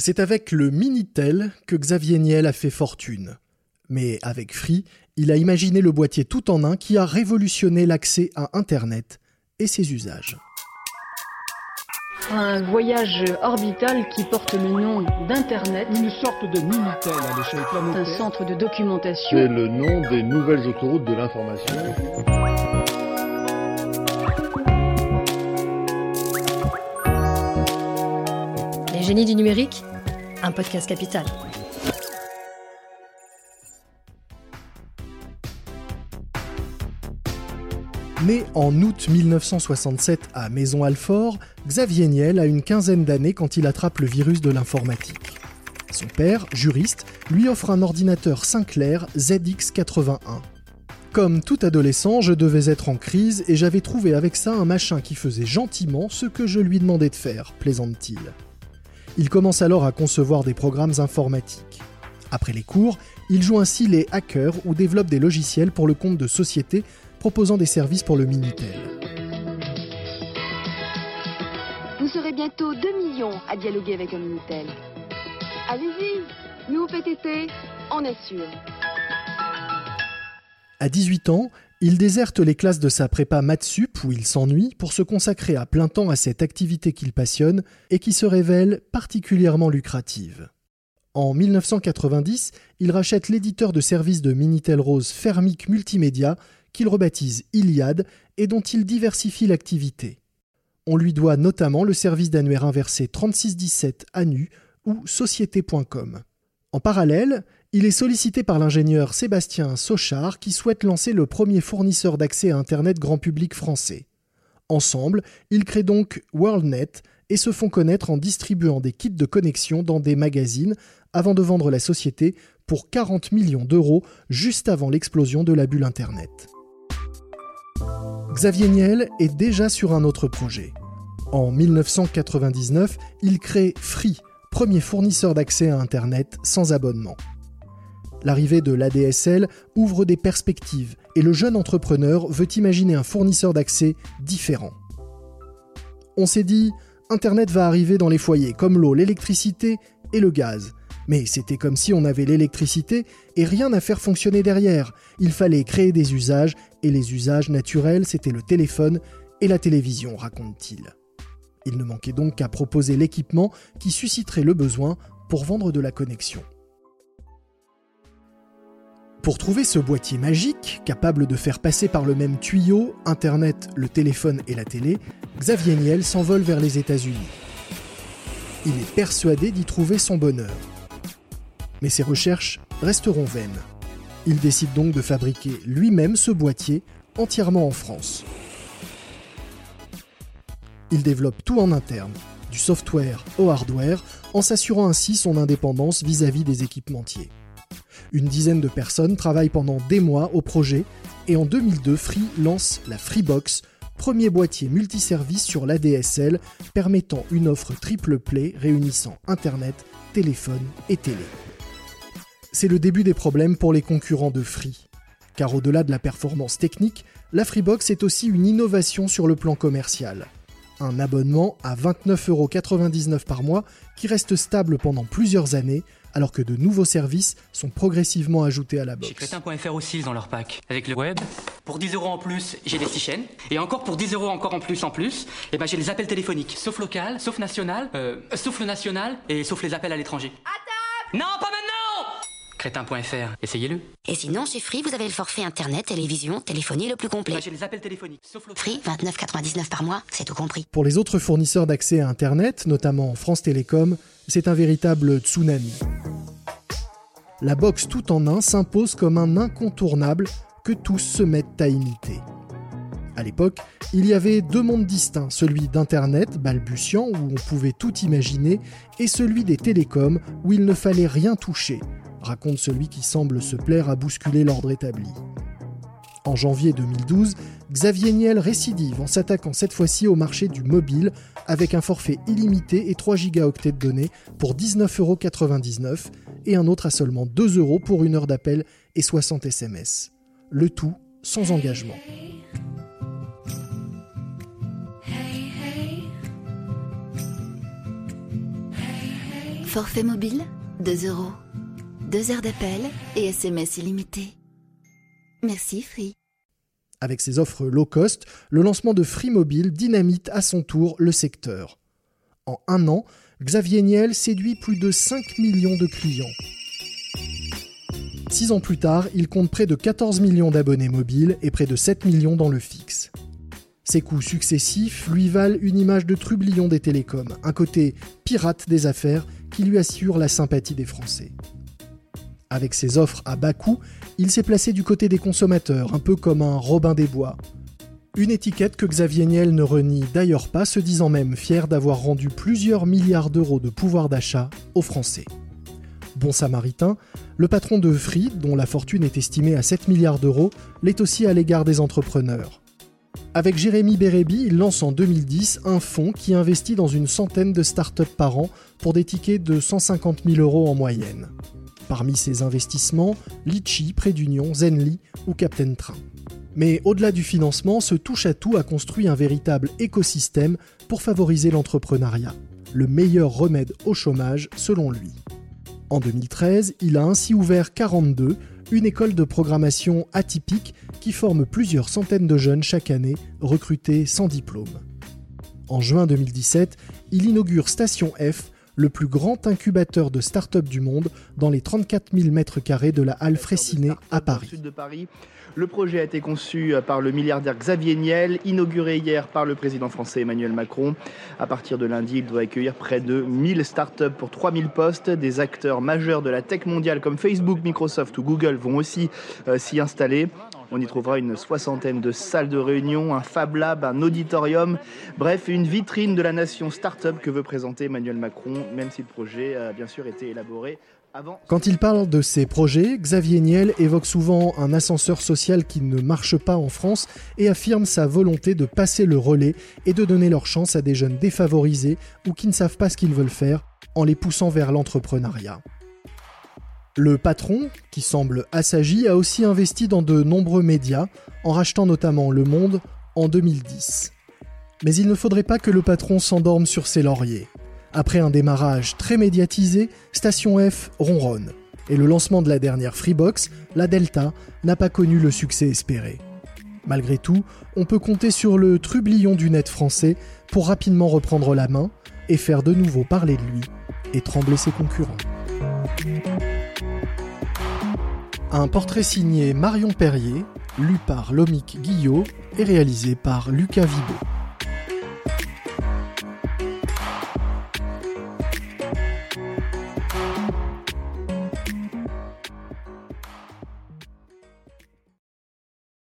C'est avec le Minitel que Xavier Niel a fait fortune. Mais avec Free, il a imaginé le boîtier tout en un qui a révolutionné l'accès à Internet et ses usages. Un voyage orbital qui porte le nom d'Internet. Une sorte de Minitel à l'échelle planétaire. Un centre de documentation. C'est le nom des nouvelles autoroutes de l'information. Les génies du numérique un podcast capital. Né en août 1967 à Maison-Alfort, Xavier Niel a une quinzaine d'années quand il attrape le virus de l'informatique. Son père, juriste, lui offre un ordinateur Sinclair ZX81. Comme tout adolescent, je devais être en crise et j'avais trouvé avec ça un machin qui faisait gentiment ce que je lui demandais de faire, plaisante-t-il. Il commence alors à concevoir des programmes informatiques. Après les cours, il joue ainsi les hackers ou développe des logiciels pour le compte de sociétés proposant des services pour le Minitel. Vous serez bientôt 2 millions à dialoguer avec un Minitel. Allez-y, nous au PTT, on est sûr. À 18 ans, il déserte les classes de sa prépa Matsup où il s'ennuie pour se consacrer à plein temps à cette activité qu'il passionne et qui se révèle particulièrement lucrative. En 1990, il rachète l'éditeur de services de Minitel Rose Fermic Multimédia qu'il rebaptise Iliad et dont il diversifie l'activité. On lui doit notamment le service d'annuaire inversé 3617 ANU ou société.com. En parallèle, il est sollicité par l'ingénieur Sébastien Sochard qui souhaite lancer le premier fournisseur d'accès à Internet grand public français. Ensemble, ils créent donc WorldNet et se font connaître en distribuant des kits de connexion dans des magazines avant de vendre la société pour 40 millions d'euros juste avant l'explosion de la bulle Internet. Xavier Niel est déjà sur un autre projet. En 1999, il crée Free, premier fournisseur d'accès à Internet sans abonnement. L'arrivée de l'ADSL ouvre des perspectives et le jeune entrepreneur veut imaginer un fournisseur d'accès différent. On s'est dit, Internet va arriver dans les foyers, comme l'eau, l'électricité et le gaz. Mais c'était comme si on avait l'électricité et rien à faire fonctionner derrière. Il fallait créer des usages, et les usages naturels, c'était le téléphone et la télévision, raconte-t-il. Il ne manquait donc qu'à proposer l'équipement qui susciterait le besoin pour vendre de la connexion. Pour trouver ce boîtier magique, capable de faire passer par le même tuyau Internet, le téléphone et la télé, Xavier Niel s'envole vers les États-Unis. Il est persuadé d'y trouver son bonheur. Mais ses recherches resteront vaines. Il décide donc de fabriquer lui-même ce boîtier entièrement en France. Il développe tout en interne, du software au hardware, en s'assurant ainsi son indépendance vis-à-vis des équipementiers. Une dizaine de personnes travaillent pendant des mois au projet et en 2002, Free lance la Freebox, premier boîtier multiservice sur l'ADSL permettant une offre triple play réunissant Internet, téléphone et télé. C'est le début des problèmes pour les concurrents de Free. Car au-delà de la performance technique, la Freebox est aussi une innovation sur le plan commercial. Un abonnement à 29,99€ par mois qui reste stable pendant plusieurs années alors que de nouveaux services sont progressivement ajoutés à la box. Chez Crétin.fr aussi, dans leur pack. Avec le web, pour 10 euros en plus, j'ai les 6 chaînes. Et encore pour 10 euros encore en plus en plus, et eh ben j'ai les appels téléphoniques. Sauf local, sauf national, euh, sauf le national et sauf les appels à l'étranger. Non, pas maintenant Crétin.fr, essayez-le. Et sinon, chez Free, vous avez le forfait internet, télévision, téléphonie le plus complet. Bah, j'ai les appels téléphoniques, sauf. Free, 29,99 par mois, c'est tout compris. Pour les autres fournisseurs d'accès à Internet, notamment France Télécom, c'est un véritable tsunami. La box tout en un s'impose comme un incontournable que tous se mettent à imiter. À l'époque, il y avait deux mondes distincts, celui d'Internet, balbutiant, où on pouvait tout imaginer, et celui des télécoms, où il ne fallait rien toucher, raconte celui qui semble se plaire à bousculer l'ordre établi. En janvier 2012, Xavier Niel récidive en s'attaquant cette fois-ci au marché du mobile avec un forfait illimité et 3 gigaoctets de données pour 19,99€ et un autre à seulement 2 euros pour une heure d'appel et 60 SMS. Le tout sans engagement. Forfait mobile, 2 euros. 2 heures d'appel et SMS illimité. Merci Free. Avec ses offres low cost, le lancement de Free Mobile dynamite à son tour le secteur. En un an, Xavier Niel séduit plus de 5 millions de clients. Six ans plus tard, il compte près de 14 millions d'abonnés mobiles et près de 7 millions dans le fixe. Ses coups successifs lui valent une image de trublion des télécoms, un côté pirate des affaires qui lui assure la sympathie des Français. Avec ses offres à bas coût, il s'est placé du côté des consommateurs, un peu comme un Robin des Bois. Une étiquette que Xavier Niel ne renie d'ailleurs pas, se disant même fier d'avoir rendu plusieurs milliards d'euros de pouvoir d'achat aux Français. Bon samaritain, le patron de Free, dont la fortune est estimée à 7 milliards d'euros, l'est aussi à l'égard des entrepreneurs. Avec Jérémy Bérébi, il lance en 2010 un fonds qui investit dans une centaine de startups par an pour des tickets de 150 000 euros en moyenne. Parmi ces investissements, Litchi, Prêt d'Union, Zenly ou Captain Train. Mais au-delà du financement, ce touche-à-tout a construit un véritable écosystème pour favoriser l'entrepreneuriat. Le meilleur remède au chômage selon lui. En 2013, il a ainsi ouvert 42, une école de programmation atypique qui forme plusieurs centaines de jeunes chaque année, recrutés sans diplôme. En juin 2017, il inaugure Station F, le plus grand incubateur de start-up du monde, dans les 34 000 m2 de la Halle Fraissinet à Paris. Le projet a été conçu par le milliardaire Xavier Niel, inauguré hier par le président français Emmanuel Macron. À partir de lundi, il doit accueillir près de 1000 startups pour 3000 postes. Des acteurs majeurs de la tech mondiale comme Facebook, Microsoft ou Google vont aussi euh, s'y installer. On y trouvera une soixantaine de salles de réunion, un Fab Lab, un auditorium, bref, une vitrine de la nation start-up que veut présenter Emmanuel Macron, même si le projet a bien sûr été élaboré quand il parle de ses projets, Xavier Niel évoque souvent un ascenseur social qui ne marche pas en France et affirme sa volonté de passer le relais et de donner leur chance à des jeunes défavorisés ou qui ne savent pas ce qu'ils veulent faire en les poussant vers l'entrepreneuriat. Le patron, qui semble assagi, a aussi investi dans de nombreux médias, en rachetant notamment Le Monde en 2010. Mais il ne faudrait pas que le patron s'endorme sur ses lauriers. Après un démarrage très médiatisé, Station F ronronne. Et le lancement de la dernière Freebox, la Delta, n'a pas connu le succès espéré. Malgré tout, on peut compter sur le trublion du net français pour rapidement reprendre la main et faire de nouveau parler de lui et trembler ses concurrents. Un portrait signé Marion Perrier, lu par Lomique Guillot et réalisé par Lucas Vibo.